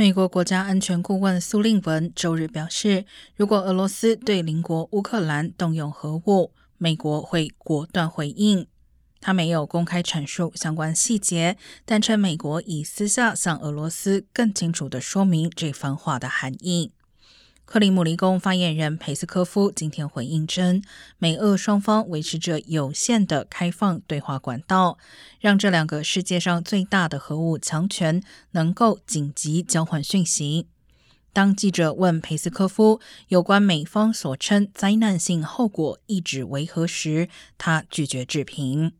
美国国家安全顾问苏令文周日表示，如果俄罗斯对邻国乌克兰动用核武，美国会果断回应。他没有公开阐述相关细节，但称美国已私下向俄罗斯更清楚地说明这番话的含义。克里姆林宫发言人佩斯科夫今天回应称，美俄双方维持着有限的开放对话管道，让这两个世界上最大的核武强权能够紧急交换讯息。当记者问佩斯科夫有关美方所称灾难性后果一直为何时，他拒绝置评。